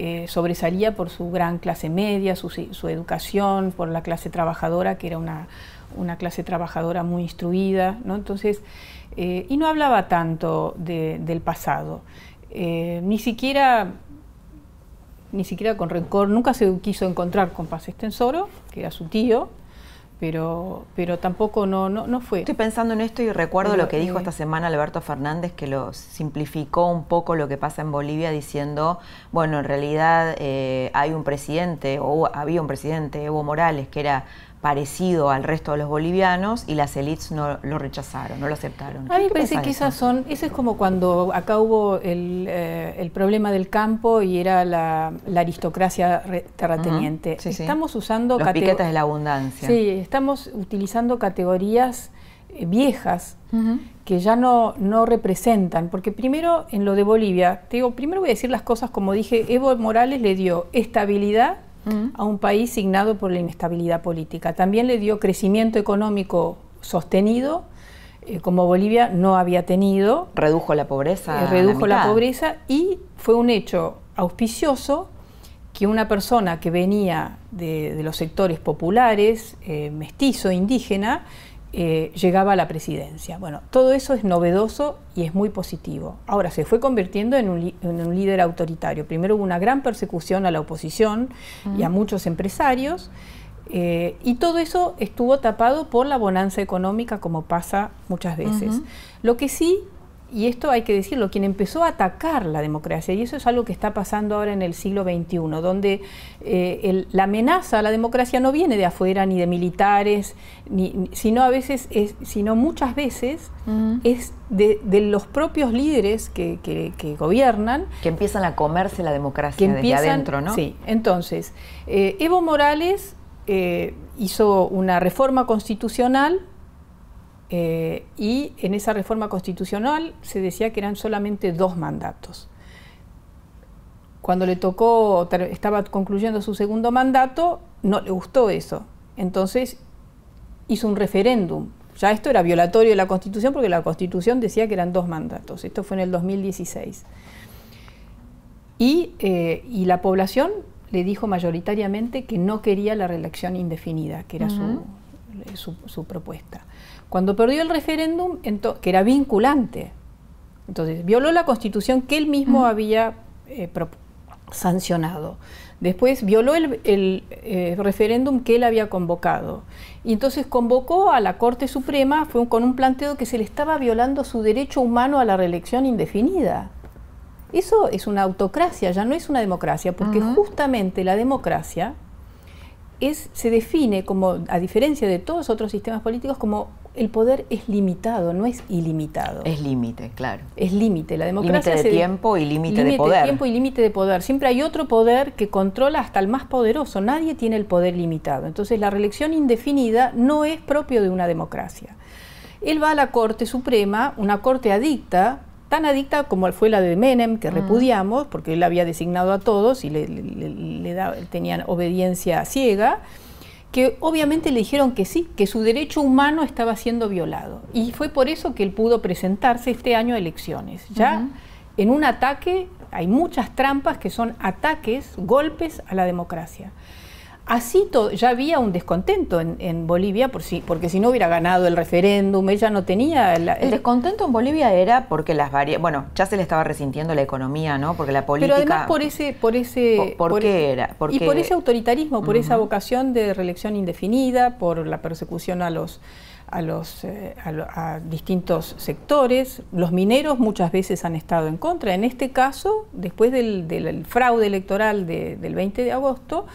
eh, sobresalía por su gran clase media, su, educación, por la clase trabajadora, que era una, clase trabajadora muy instruida, ¿no? Entonces, eh, y no hablaba tanto del pasado. Eh, ni siquiera ni siquiera con rencor, nunca se quiso encontrar con Paz Estensoro, que era su tío, pero, pero tampoco no, no, fue. Estoy pensando en esto y recuerdo lo que dijo eh, esta semana Alberto Fernández, que lo simplificó un poco lo que pasa en Bolivia diciendo, bueno, en realidad eh, hay un presidente, o había un presidente, Evo Morales, que era parecido al resto de los bolivianos y las élites no lo rechazaron, no lo aceptaron. A mí me parece que esas son, eso es como cuando acá hubo el, eh, problema del campo y era la, aristocracia terrateniente. estamos usando... Los piquetes de la abundancia. Sí, estamos utilizando categorías eh, viejas que ya no, no representan, porque primero en lo de Bolivia, te digo, primero voy a decir las cosas como dije, Evo Morales le dio estabilidad a un país signado por la inestabilidad política. También le dio crecimiento económico sostenido, eh, como Bolivia no había tenido. Redujo la pobreza. Eh, redujo la, pobreza y fue un hecho auspicioso que una persona que venía de, los sectores populares, eh, mestizo, indígena, llegaba a la presidencia. Bueno, todo eso es novedoso y es muy positivo. Ahora, se fue convirtiendo en un, líder autoritario. Primero hubo una gran persecución a la oposición y a muchos empresarios. Eh, y todo eso estuvo tapado por la bonanza económica, como pasa muchas veces. Lo que sí, y esto hay que decirlo, quien empezó a atacar la democracia, y eso es algo que está pasando ahora en el siglo XXI, donde eh, la amenaza a la democracia no viene de afuera ni de militares, ni, sino a veces, es, sino muchas veces es de, los propios líderes que, gobiernan. Que empiezan a comerse la democracia desde adentro, ¿no? Sí, entonces, eh, Evo Morales eh, hizo una reforma constitucional eh, y en esa reforma constitucional se decía que eran solamente dos mandatos. Cuando le tocó, estaba concluyendo su segundo mandato, no le gustó eso. Entonces hizo un referéndum. Ya esto era violatorio de la Constitución porque la Constitución decía que eran dos mandatos. Esto fue en el 2016. Y, eh, y la población le dijo mayoritariamente que no quería la reelección indefinida, que era su, propuesta. Cuando perdió el referéndum, que era vinculante, entonces violó la constitución que él mismo había eh, sancionado. Después violó el, eh, referéndum que él había convocado. Y entonces convocó a la Corte Suprema fue con un planteo que se le estaba violando su derecho humano a la reelección indefinida. Eso es una autocracia, ya no es una democracia, porque justamente la democracia es, se define como, a diferencia de todos otros sistemas políticos, como el poder es limitado, no es ilimitado. Es límite, claro. Es límite. La democracia límite de tiempo y límite de poder. de tiempo y límite de poder. Siempre hay otro poder que controla hasta el más poderoso. Nadie tiene el poder limitado. Entonces la reelección indefinida no es propio de una democracia. Él va a la Corte Suprema, una corte adicta tan adicta como fue la de Menem, que mm. repudiamos, porque él había designado a todos y le, tenían obediencia ciega, que obviamente le dijeron que sí, que su derecho humano estaba siendo violado. Y fue por eso que él pudo presentarse este año a elecciones. Ya en un ataque, hay muchas trampas que son ataques, golpes a la democracia. Así ya había un descontento en, Bolivia, por si, porque si no hubiera ganado el referéndum, ella no tenía... el descontento en Bolivia era porque las varias... Bueno, ya se le estaba resintiendo la economía, ¿no? Porque la política... Pero además por ese... ¿Por, ese, ¿Por, qué era? Y por ese autoritarismo, por esa vocación de reelección indefinida, por la persecución a los... A, los, eh, a, distintos sectores. Los mineros muchas veces han estado en contra. En este caso, después del, fraude electoral del 20 de agosto,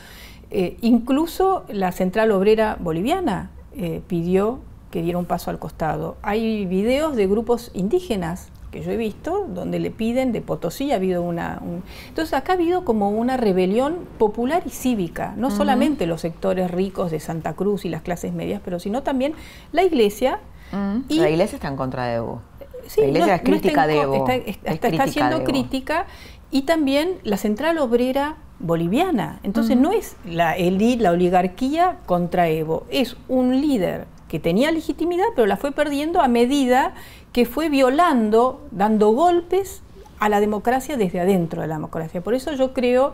eh, incluso la Central Obrera Boliviana eh, pidió que diera un paso al costado. Hay videos de grupos indígenas que yo he visto, donde le piden, de Potosí ha habido una... Entonces acá ha habido como una rebelión popular y cívica, no solamente los sectores ricos de Santa Cruz y las clases medias, pero sino también la iglesia. y, la iglesia está en contra de Evo. la iglesia es crítica de Evo. Está, está, haciendo crítica y también la Central Obrera Boliviana. Entonces no es la, la oligarquía contra Evo, es un líder que tenía legitimidad, pero la fue perdiendo a medida que fue violando, dando golpes a la democracia desde adentro de la democracia. Por eso yo creo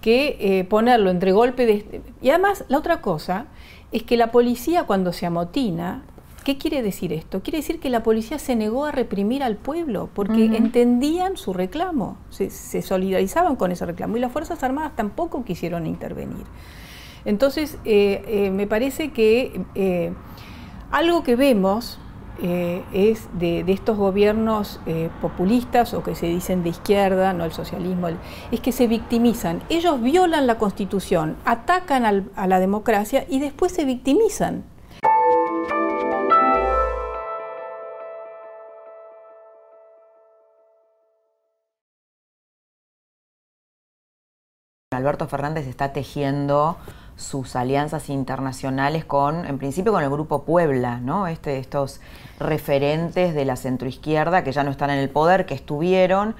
que eh, ponerlo entre golpe de... Y además, la otra cosa es que la policía cuando se amotina ¿Qué quiere decir esto? Quiere decir que la policía se negó a reprimir al pueblo porque entendían su reclamo, se, solidarizaban con ese reclamo y las Fuerzas Armadas tampoco quisieron intervenir. Entonces, eh, eh, me parece que eh, algo que vemos es de, estos gobiernos populistas o que se dicen de izquierda, no el socialismo, es que se victimizan. Ellos violan la constitución, atacan a la democracia y después se victimizan. Alberto Fernández está tejiendo sus alianzas internacionales con, en principio, con el grupo Puebla, ¿no? Este, estos referentes de la centroizquierda que ya no están en el poder, que estuvieron.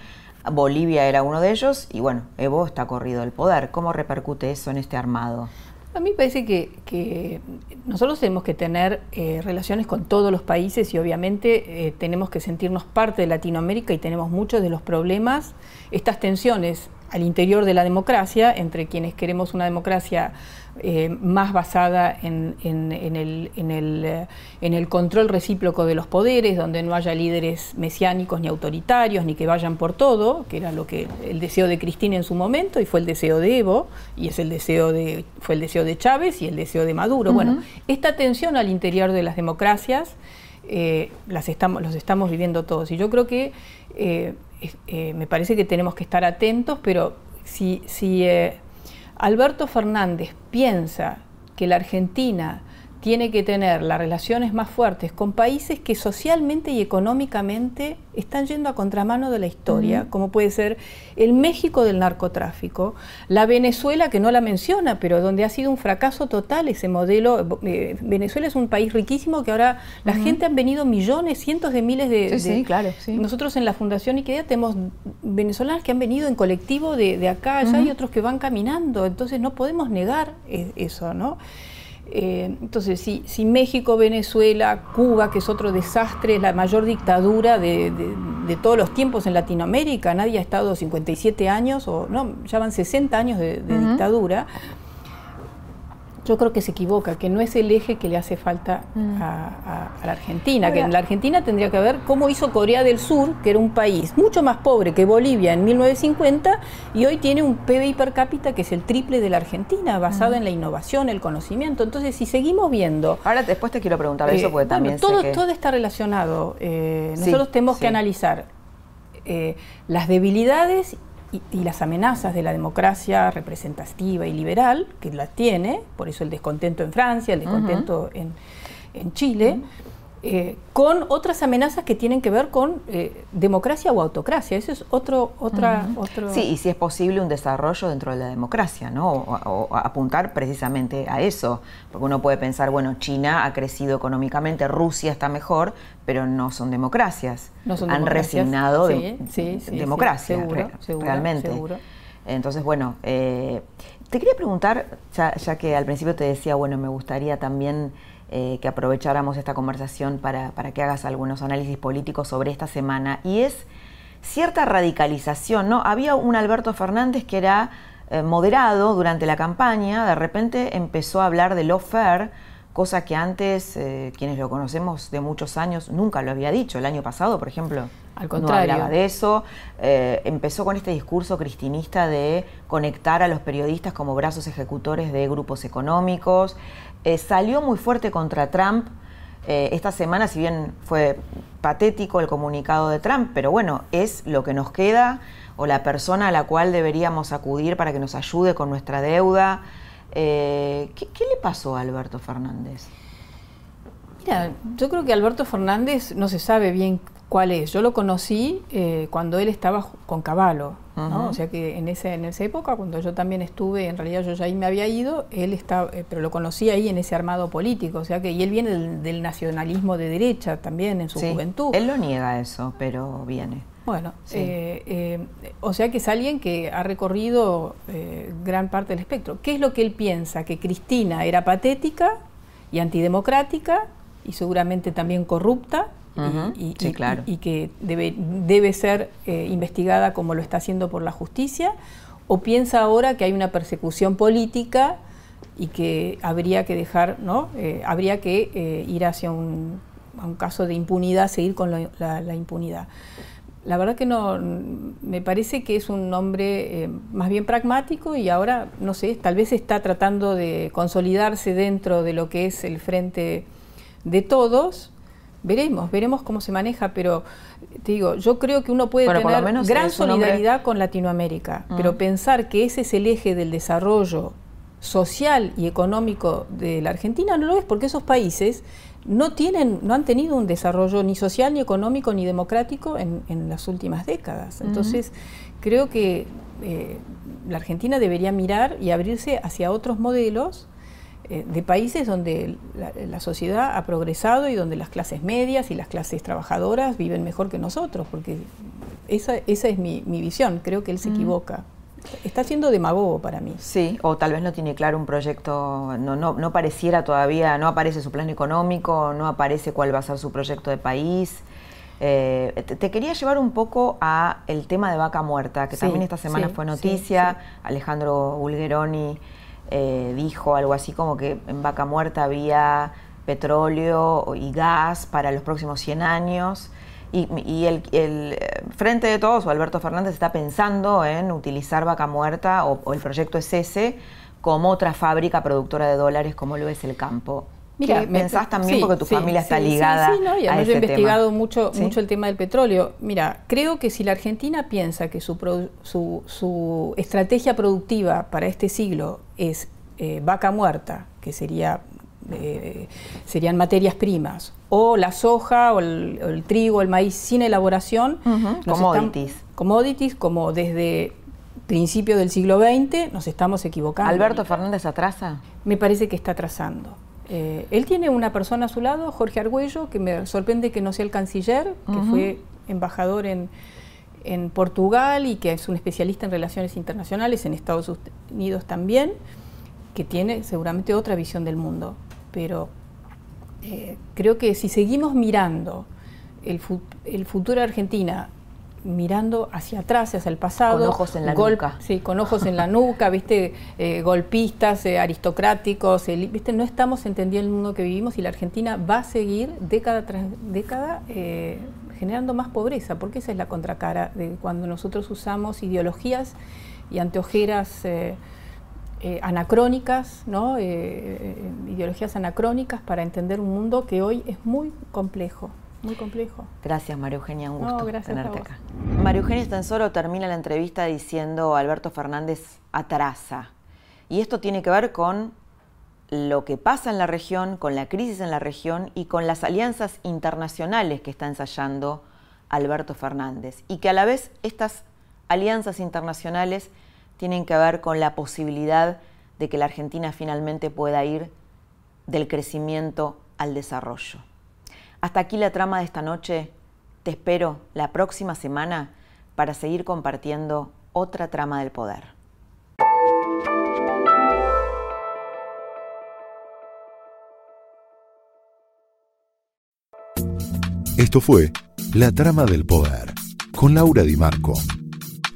Bolivia era uno de ellos y bueno, Evo está corrido del poder. ¿Cómo repercute eso en este armado? A mí me parece que, nosotros tenemos que tener eh, relaciones con todos los países y obviamente eh, tenemos que sentirnos parte de Latinoamérica y tenemos muchos de los problemas, estas tensiones al interior de la democracia, entre quienes queremos una democracia eh, más basada en, el, eh, en, el, control recíproco de los poderes, donde no haya líderes mesiánicos ni autoritarios, ni que vayan por todo, que era lo que el deseo de Cristina en su momento y fue el deseo de Evo, y es el deseo de, fue el deseo de Chávez y el deseo de Maduro. Bueno, esta tensión al interior de las democracias eh, las estamos, los estamos viviendo todos. Y yo creo que eh, me parece que tenemos que estar atentos, pero si, si eh, Alberto Fernández piensa que la Argentina tiene que tener las relaciones más fuertes con países que socialmente y económicamente están yendo a contramano de la historia, como puede ser el México del narcotráfico, la Venezuela, que no la menciona, pero donde ha sido un fracaso total ese modelo. Eh, Venezuela es un país riquísimo que ahora la gente han venido millones, cientos de miles de... Sí, claro. Nosotros en la Fundación Iquedea tenemos venezolanos que han venido en colectivo de, acá allá y otros que van caminando, entonces no podemos negar eh, eso, ¿no? Eh, entonces, si, si, México, Venezuela, Cuba, que es otro desastre, la mayor dictadura de, todos los tiempos en Latinoamérica, nadie ha estado 57 años, o no, ya van 60 años de, dictadura, yo creo que se equivoca, que no es el eje que le hace falta mm. a, la Argentina, que en la Argentina tendría que ver cómo hizo Corea del Sur, que era un país mucho más pobre que Bolivia en 1950 y hoy tiene un PBI per cápita que es el triple de la Argentina, basado mm. en la innovación, el conocimiento. Entonces, si seguimos viendo... Ahora después te quiero preguntar eso eh, porque también... todo, todo está relacionado. Eh, nosotros tenemos que analizar eh, las debilidades y, las amenazas de la democracia representativa y liberal, que la tiene, por eso el descontento en Francia, el descontento en, Chile, eh, con otras amenazas que tienen que ver con eh, democracia o autocracia. Eso es otro, otra, otro... Sí, y si es posible un desarrollo dentro de la democracia, ¿no? O, apuntar precisamente a eso. Porque uno puede pensar, bueno, China ha crecido económicamente, Rusia está mejor, pero no son democracias. No son Han resignado de, democracia, realmente. Entonces, bueno, eh, te quería preguntar, ya, ya que al principio te decía, bueno, me gustaría también eh, que aprovecháramos esta conversación para, que hagas algunos análisis políticos sobre esta semana, y es cierta radicalización, ¿no? Había un Alberto Fernández que era eh, moderado durante la campaña, de repente empezó a hablar de lo fair, cosa que antes eh, quienes lo conocemos de muchos años nunca lo había dicho. El año pasado, por ejemplo, Al contrario. no hablaba de eso. empezó con este discurso cristinista de conectar a los periodistas como brazos ejecutores de grupos económicos. Eh, salió muy fuerte contra Trump. Eh, esta semana, si bien fue patético el comunicado de Trump, pero bueno, es lo que nos queda o la persona a la cual deberíamos acudir para que nos ayude con nuestra deuda. Eh, ¿qué, ¿Qué le pasó a Alberto Fernández? Mira, yo creo que Alberto Fernández no se sabe bien cuál es. Yo lo conocí cuando él estaba con Caballo, o sea que en, ese, en esa época, cuando yo también estuve, en realidad yo ya ahí me había ido, él estaba, eh, pero lo conocí ahí en ese armado político, o sea que y él viene del, nacionalismo de derecha también en su juventud. Él lo niega eso, pero viene. Bueno, eh, o sea que es alguien que ha recorrido gran parte del espectro. ¿Qué es lo que él piensa? Que Cristina era patética y antidemocrática y seguramente también corrupta y, que debe, debe ser eh, investigada como lo está haciendo por la justicia, o piensa ahora que hay una persecución política y que habría que dejar, ¿no? Eh, habría que eh, ir hacia un, un, caso de impunidad, seguir con la, impunidad. La verdad que no, me parece que es un hombre más bien pragmático y ahora, no sé, tal vez está tratando de consolidarse dentro de lo que es el frente de todos, veremos, veremos cómo se maneja, pero te digo, yo creo que uno puede tener gran solidaridad con Latinoamérica, pero pensar que ese es el eje del desarrollo social y económico de la Argentina no lo es, porque esos países no tienen, no han tenido un desarrollo ni social, ni económico, ni democrático en, las últimas décadas. Entonces, creo que eh, la Argentina debería mirar y abrirse hacia otros modelos de países donde la, sociedad ha progresado y donde las clases medias y las clases trabajadoras viven mejor que nosotros, porque Esa, esa es mi, visión, creo que él se equivoca. Está siendo demagogo para mí. Sí, o tal vez no tiene claro un proyecto, no, no, no pareciera todavía, no aparece su plan económico, no aparece cuál va a ser su proyecto de país. Eh, te, quería llevar un poco a el tema de vaca muerta, que también esta semana fue noticia. Alejandro Bulgeroni eh, dijo algo así como que en vaca muerta había petróleo y gas para los próximos 100 años. Y, el, eh, frente de todos, o Alberto Fernández, está pensando en utilizar vaca muerta, o, el proyecto es ese, como otra fábrica productora de dólares como lo es el campo. Mira, pensás también porque tu familia está ligada sí, no, y a yo he investigado mucho, mucho el tema del petróleo. Mira, creo que si la Argentina piensa que su, su, su estrategia productiva para este siglo es eh, vaca muerta, que sería eh, serían materias primas, o la soja, o el, trigo, el maíz sin elaboración. commodities. commodities, como desde principio del siglo XX nos estamos equivocando. ¿Alberto Fernández atrasa? Me parece que está atrasando. Eh, él tiene una persona a su lado, Jorge Argüello, que me sorprende que no sea el canciller, que fue embajador en, en, Portugal y que es un especialista en relaciones internacionales, en Estados Unidos también, que tiene seguramente otra visión del mundo. Pero eh, creo que si seguimos mirando el, el futuro de Argentina mirando hacia atrás, hacia el pasado. Con ojos en la nuca. Sí, con ojos en la nuca, ¿viste? Eh, golpistas, eh, aristocráticos, ¿viste? No estamos entendiendo el mundo que vivimos y la Argentina va a seguir década tras década eh, generando más pobreza, porque esa es la contracara de cuando nosotros usamos ideologías y anteojeras anacrónicas, ¿no? ideologías anacrónicas para entender un mundo que hoy es muy complejo. Muy complejo. Gracias, María Eugenia. Un gusto tenerte acá. María Eugenia Estensoro termina la entrevista diciendo Alberto Fernández atrasa. Y esto tiene que ver con lo que pasa en la región, con la crisis en la región y con las alianzas internacionales que está ensayando Alberto Fernández. Y que a la vez estas alianzas internacionales tienen que ver con la posibilidad de que la Argentina finalmente pueda ir del crecimiento al desarrollo. Hasta aquí la trama de esta noche. Te espero la próxima semana para seguir compartiendo otra trama del poder. Esto fue La Trama del Poder con Laura Di Marco,